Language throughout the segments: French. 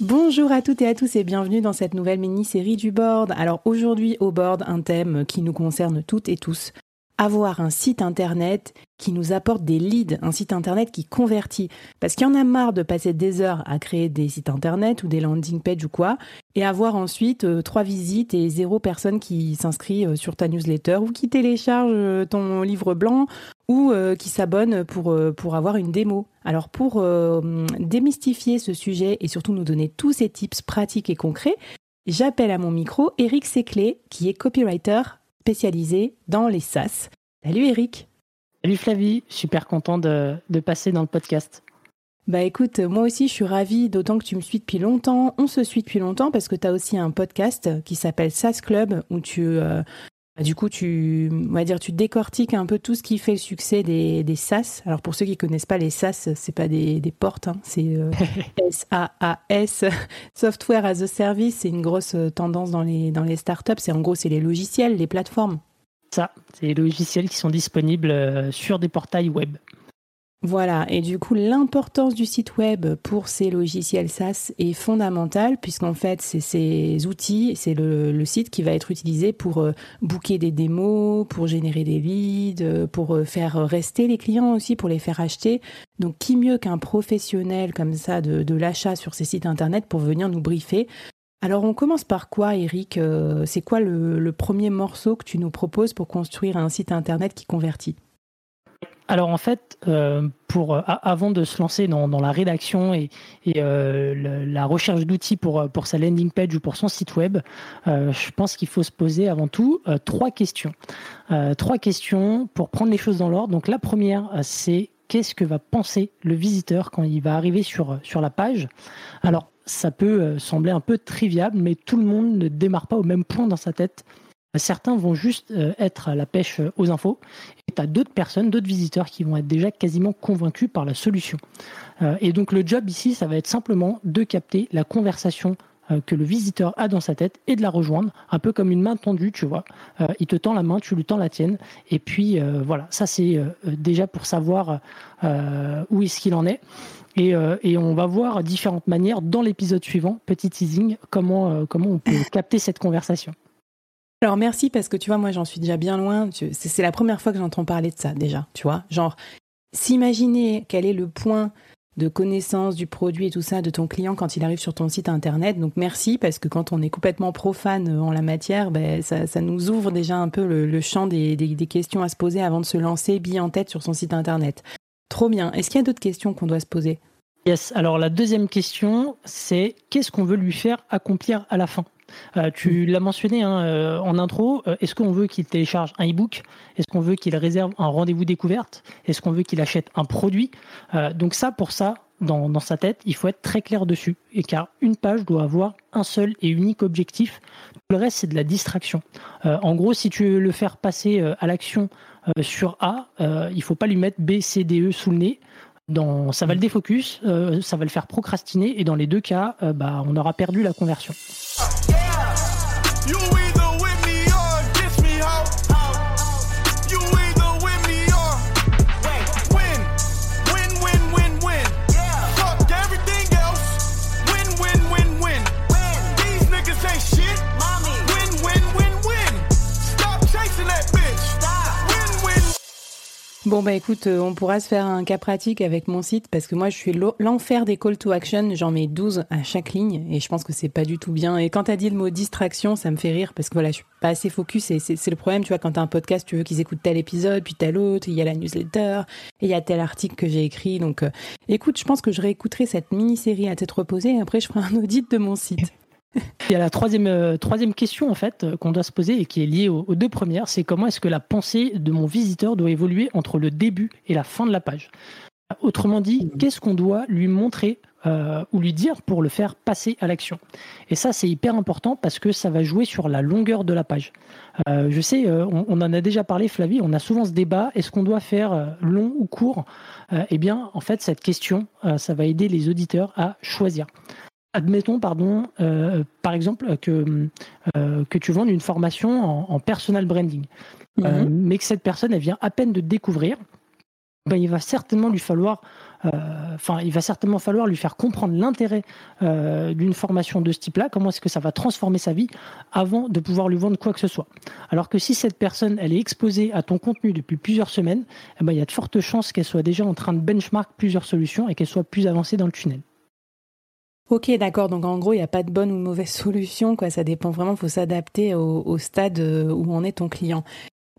Bonjour à toutes et à tous et bienvenue dans cette nouvelle mini-série du board. Alors aujourd'hui au board, un thème qui nous concerne toutes et tous, avoir un site internet qui nous apporte des leads, un site internet qui convertit. Parce qu'il y en a marre de passer des heures à créer des sites internet ou des landing pages ou quoi, et avoir ensuite euh, trois visites et zéro personne qui s'inscrit euh, sur ta newsletter ou qui télécharge euh, ton livre blanc ou qui s'abonne pour, pour avoir une démo. Alors pour démystifier ce sujet et surtout nous donner tous ces tips pratiques et concrets, j'appelle à mon micro Eric Seclé, qui est copywriter spécialisé dans les SaaS. Salut Eric. Salut Flavie, super content de, passer dans le podcast. Bah écoute, moi aussi je suis ravie, d'autant que tu me suis depuis longtemps. On se suit depuis longtemps parce que tu as aussi un podcast qui s'appelle SaaS Club où tu, euh, du coup, tu, on va dire, tu décortiques un peu tout ce qui fait le succès des, des SaaS. Alors pour ceux qui connaissent pas les SaaS, c'est pas des, des portes, hein. c'est euh, S-A-A-S, Software as a Service. C'est une grosse euh, tendance dans les, dans les startups. C'est en gros, c'est les logiciels, les plateformes. Ça, c'est les logiciels qui sont disponibles euh, sur des portails web. Voilà, et du coup, l'importance du site web pour ces logiciels SaaS est fondamentale, puisqu'en fait, c'est ces outils, c'est le, site qui va être utilisé pour euh, booker des démos, pour générer des leads, euh, pour euh, faire rester les clients aussi, pour les faire acheter. Donc, qui mieux qu'un professionnel comme ça de, l'achat sur ces sites internet pour venir nous briefer? Alors on commence par quoi, Eric? C'est quoi le, premier morceau que tu nous proposes pour construire un site internet qui convertit? Alors en fait, euh, pour, avant de se lancer dans, la rédaction et, euh, la recherche d'outils pour, sa landing page ou pour son site web, euh, je pense qu'il faut se poser avant tout trois questions. trois questions pour prendre les choses dans l'ordre. Donc la première, c'est qu'est-ce que va penser le visiteur quand il va arriver sur, sur la page? Alors ça peut sembler un peu trivial, mais tout le monde ne démarre pas au même point dans sa tête Certains vont juste euh, être à la pêche euh, aux infos, et tu as d'autres personnes, d'autres visiteurs qui vont être déjà quasiment convaincus par la solution. Euh, et donc le job ici, ça va être simplement de capter la conversation que le visiteur a dans sa tête et de la rejoindre, un peu comme une main tendue, tu vois. il te tend la main, tu lui tends la tienne, et puis voilà, ça c'est déjà pour savoir où est-ce qu'il en est. Et, et, on va voir différentes manières dans l'épisode suivant, petit teasing, comment, comment on peut capter cette conversation. Alors merci parce que tu vois, moi j'en suis déjà bien loin. C'est la première fois que j'entends parler de ça déjà, tu vois. Genre, s'imaginer quel est le point de connaissance du produit et tout ça de ton client quand il arrive sur ton site internet. Donc merci parce que quand on est complètement profane en la matière, ben, ça, nous ouvre déjà un peu le, champ des, questions à se poser avant de se lancer bille en tête sur son site internet. Trop bien. Est-ce qu'il y a d'autres questions qu'on doit se poser? Yes. Alors la deuxième question, c'est qu'est-ce qu'on veut lui faire accomplir à la fin? Euh, tu l'as mentionné hein, euh, en intro. Euh, est-ce qu'on veut qu'il télécharge un e-book? Est-ce qu'on veut qu'il réserve un rendez-vous découverte? Est-ce qu'on veut qu'il achète un produit? Donc ça, pour ça, dans, dans, sa tête, il faut être très clair dessus. Et car une page doit avoir un seul et unique objectif. Le reste, c'est de la distraction. en gros, si tu veux le faire passer à l'action sur A, il faut pas lui mettre B, C, D, E sous le nez. Dans, ça va le défocus, ça va le faire procrastiner, et dans les deux cas, bah, on aura perdu la conversion. Either Bon bah écoute, euh, on pourra se faire un cas pratique avec mon site parce que moi je suis l'enfer des call to action, j'en mets 12 à chaque ligne et je pense que c'est pas du tout bien. Et quand t'as dit le mot distraction, ça me fait rire parce que voilà, je suis pas assez focus et c'est le problème, tu vois, quand t'as un podcast, tu veux qu'ils écoutent tel épisode, puis tel autre, il y a la newsletter, et il y a tel article que j'ai écrit. Donc euh, écoute, je pense que je réécouterai cette mini-série à tête reposée et après je ferai un audit de mon site. Il y a la troisième, euh, troisième question en fait euh, qu'on doit se poser et qui est liée aux, deux premières, c'est comment est-ce que la pensée de mon visiteur doit évoluer entre le début et la fin de la page? Autrement dit, mmh. qu'est-ce qu'on doit lui montrer euh, ou lui dire pour le faire passer à l'action? Et ça, c'est hyper important parce que ça va jouer sur la longueur de la page. je sais, on, on, en a déjà parlé, Flavie, on a souvent ce débat, est-ce qu'on doit faire long ou court? Eh bien, en fait, cette question, ça va aider les auditeurs à choisir admettons, pardon, euh, par exemple, que, euh, que tu vendes une formation en, personal branding, euh, mhm. mais que cette personne, elle vient à peine de découvrir, ben, il va certainement lui falloir, enfin, il va certainement falloir lui faire comprendre l'intérêt d'une formation de ce type-là, comment est-ce que ça va transformer sa vie avant de pouvoir lui vendre quoi que ce soit. Alors que si cette personne, elle est exposée à ton contenu depuis plusieurs semaines, eh ben, il y a de fortes chances qu'elle soit déjà en train de benchmark plusieurs solutions et qu'elle soit plus avancée dans le tunnel. Ok, d'accord. Donc en gros, il n'y a pas de bonne ou mauvaise solution. Quoi. Ça dépend vraiment, il faut s'adapter au, stade euh, où en est ton client.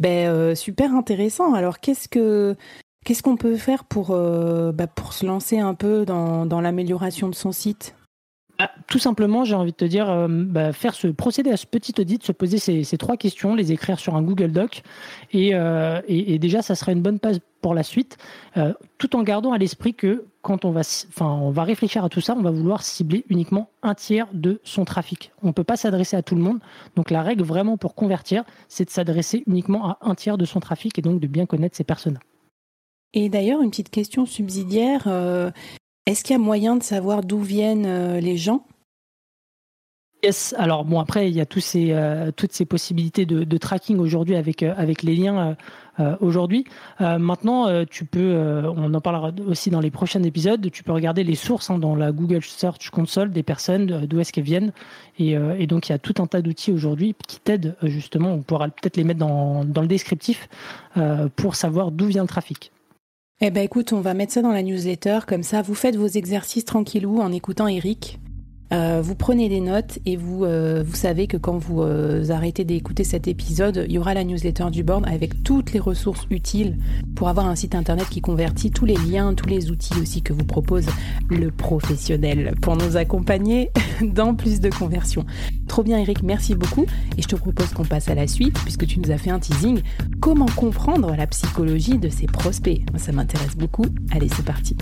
Ben, euh, super intéressant. Alors qu'est-ce que qu'est-ce qu'on peut faire pour, euh, bah, pour se lancer un peu dans, dans l'amélioration de son site? Bah, tout simplement, j'ai envie de te dire, euh, bah, faire ce procéder à ce petit audit, se poser ces, trois questions, les écrire sur un Google Doc, euh, et, déjà, ça serait une bonne base pour la suite, euh, tout en gardant à l'esprit que quand on va, enfin, on va réfléchir à tout ça, on va vouloir cibler uniquement un tiers de son trafic. On ne peut pas s'adresser à tout le monde. Donc la règle vraiment pour convertir, c'est de s'adresser uniquement à un tiers de son trafic et donc de bien connaître ces personnes. Et d'ailleurs, une petite question subsidiaire. Est-ce qu'il y a moyen de savoir d'où viennent euh, les gens? Yes. Alors bon après il y a tous ces, euh, toutes ces possibilités de, tracking aujourd'hui avec euh, avec les liens aujourd'hui. maintenant tu peux, on en parlera aussi dans les prochains épisodes. Tu peux regarder les sources hein, dans la Google Search Console des personnes d'où est-ce qu'elles viennent et, et, donc il y a tout un tas d'outils aujourd'hui qui t'aident justement. On pourra peut-être les mettre dans, dans le descriptif pour savoir d'où vient le trafic. Eh ben écoute, on va mettre ça dans la newsletter, comme ça vous faites vos exercices tranquillou en écoutant Eric. Euh, vous prenez des notes et vous, euh, vous savez que quand vous euh, arrêtez d'écouter cet épisode, il y aura la newsletter du board avec toutes les ressources utiles pour avoir un site internet qui convertit, tous les liens, tous les outils aussi que vous propose le professionnel pour nous accompagner dans plus de conversions. Trop bien Eric, merci beaucoup et je te propose qu'on passe à la suite puisque tu nous as fait un teasing. Comment comprendre la psychologie de ces prospects? Ça m'intéresse beaucoup. Allez, c'est parti.